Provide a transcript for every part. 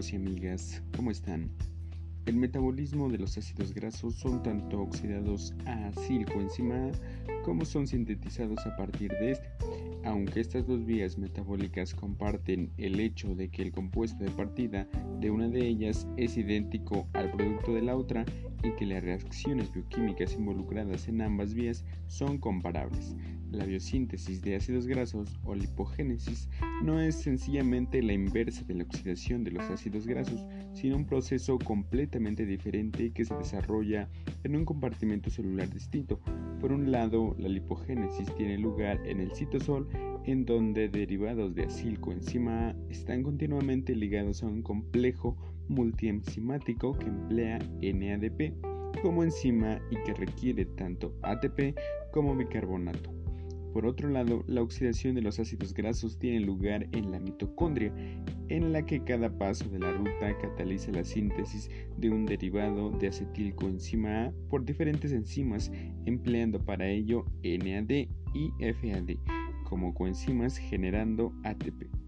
y amigas, ¿cómo están? El metabolismo de los ácidos grasos son tanto oxidados a silcoenzima como son sintetizados a partir de este. Aunque estas dos vías metabólicas comparten el hecho de que el compuesto de partida de una de ellas es idéntico al producto de la otra y que las reacciones bioquímicas involucradas en ambas vías son comparables. La biosíntesis de ácidos grasos o lipogénesis no es sencillamente la inversa de la oxidación de los ácidos grasos, sino un proceso completamente diferente que se desarrolla en un compartimento celular distinto. Por un lado, la lipogénesis tiene lugar en el citosol, en donde derivados de acilcoenzima A están continuamente ligados a un complejo multienzimático que emplea NADP como enzima y que requiere tanto ATP como bicarbonato. Por otro lado, la oxidación de los ácidos grasos tiene lugar en la mitocondria, en la que cada paso de la ruta cataliza la síntesis de un derivado de acetilcoenzima A por diferentes enzimas, empleando para ello NAD y FAD como coenzimas generando ATP.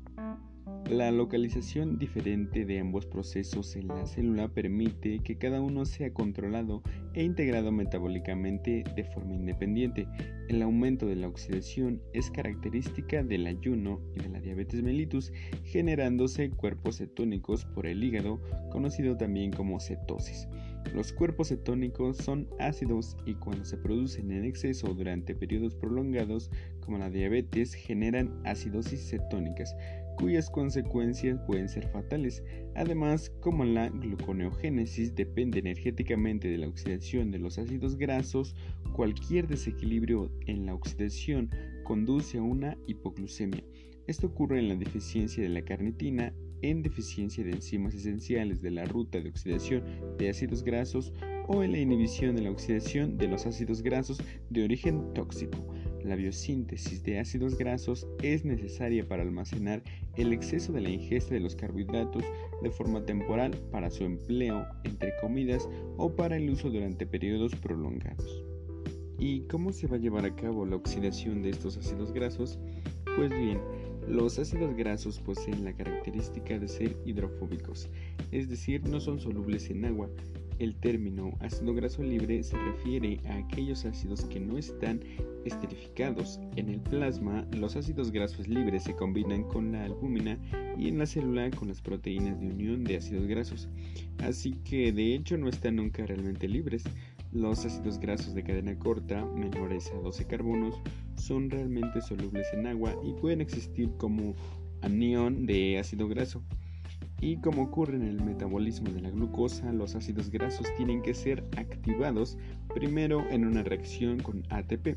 La localización diferente de ambos procesos en la célula permite que cada uno sea controlado e integrado metabólicamente de forma independiente. El aumento de la oxidación es característica del ayuno y de la diabetes mellitus, generándose cuerpos cetónicos por el hígado, conocido también como cetosis. Los cuerpos cetónicos son ácidos y cuando se producen en exceso durante periodos prolongados, como la diabetes, generan acidosis cetónicas cuyas consecuencias pueden ser fatales. Además, como la gluconeogénesis depende energéticamente de la oxidación de los ácidos grasos, cualquier desequilibrio en la oxidación conduce a una hipoglucemia. Esto ocurre en la deficiencia de la carnitina, en deficiencia de enzimas esenciales de la ruta de oxidación de ácidos grasos o en la inhibición de la oxidación de los ácidos grasos de origen tóxico. La biosíntesis de ácidos grasos es necesaria para almacenar el exceso de la ingesta de los carbohidratos de forma temporal para su empleo entre comidas o para el uso durante periodos prolongados. ¿Y cómo se va a llevar a cabo la oxidación de estos ácidos grasos? Pues bien, los ácidos grasos poseen la característica de ser hidrofóbicos, es decir, no son solubles en agua, el término ácido graso libre se refiere a aquellos ácidos que no están esterificados. En el plasma, los ácidos grasos libres se combinan con la albúmina y en la célula con las proteínas de unión de ácidos grasos. Así que de hecho no están nunca realmente libres. Los ácidos grasos de cadena corta, menores a 12 carbonos, son realmente solubles en agua y pueden existir como anión de ácido graso. Y como ocurre en el metabolismo de la glucosa, los ácidos grasos tienen que ser activados primero en una reacción con ATP.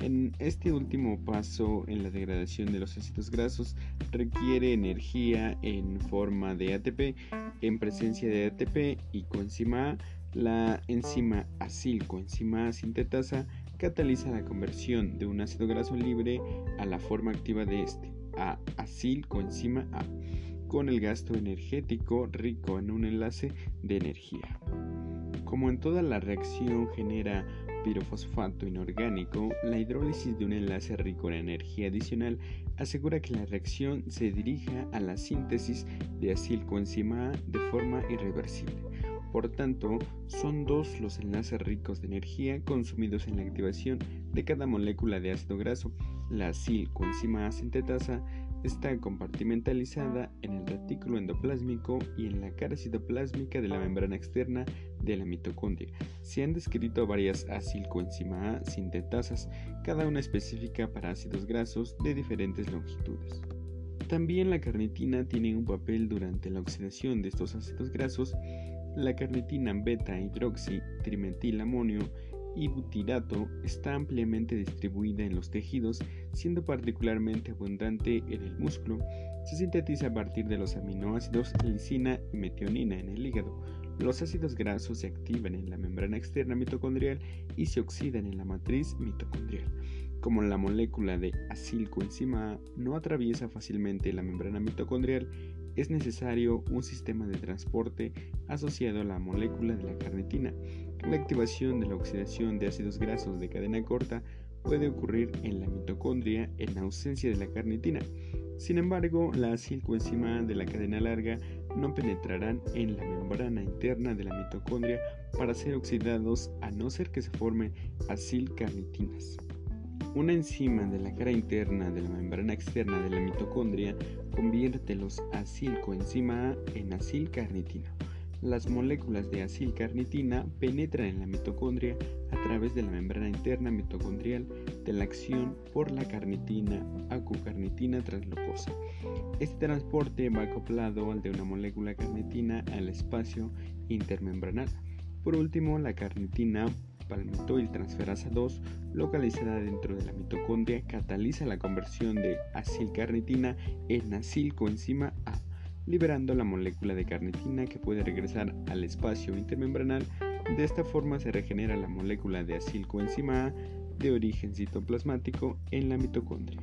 En este último paso en la degradación de los ácidos grasos requiere energía en forma de ATP. En presencia de ATP y coenzima A, la enzima acilcoenzima sintetasa cataliza la conversión de un ácido graso libre a la forma activa de este, a acilcoenzima A con el gasto energético rico en un enlace de energía. Como en toda la reacción genera pirofosfato inorgánico, la hidrólisis de un enlace rico en energía adicional asegura que la reacción se dirija a la síntesis de acilcoenzima A de forma irreversible. Por tanto, son dos los enlaces ricos de energía consumidos en la activación de cada molécula de ácido graso. La acilcoenzima A sintetasa Está compartimentalizada en el retículo endoplásmico y en la cara citoplásmica de la membrana externa de la mitocondria. Se han descrito varias acilcoenzima A sintetasas, cada una específica para ácidos grasos de diferentes longitudes. También la carnitina tiene un papel durante la oxidación de estos ácidos grasos. La carnitina beta hidroxi trimetilamonio y butirato está ampliamente distribuida en los tejidos, siendo particularmente abundante en el músculo. Se sintetiza a partir de los aminoácidos lisina y metionina en el hígado. Los ácidos grasos se activan en la membrana externa mitocondrial y se oxidan en la matriz mitocondrial. Como la molécula de acilcoenzima A no atraviesa fácilmente la membrana mitocondrial, es necesario un sistema de transporte asociado a la molécula de la carnitina. La activación de la oxidación de ácidos grasos de cadena corta puede ocurrir en la mitocondria en ausencia de la carnitina. Sin embargo, la acilcoenzima de la cadena larga no penetrarán en la membrana interna de la mitocondria para ser oxidados a no ser que se formen acilcarnitinas. Una enzima de la cara interna de la membrana externa de la mitocondria convierte los acilcoenzima A en acilcarnitina. Las moléculas de acilcarnitina penetran en la mitocondria a través de la membrana interna mitocondrial de la acción por la carnitina acucarnitina translocosa. Este transporte va acoplado al de una molécula carnitina al espacio intermembranal. Por último, la carnitina palmitoiltransferasa 2, localizada dentro de la mitocondria, cataliza la conversión de acilcarnitina en acilcoenzima A liberando la molécula de carnitina que puede regresar al espacio intermembranal. De esta forma se regenera la molécula de acilcoenzima A de origen citoplasmático en la mitocondria.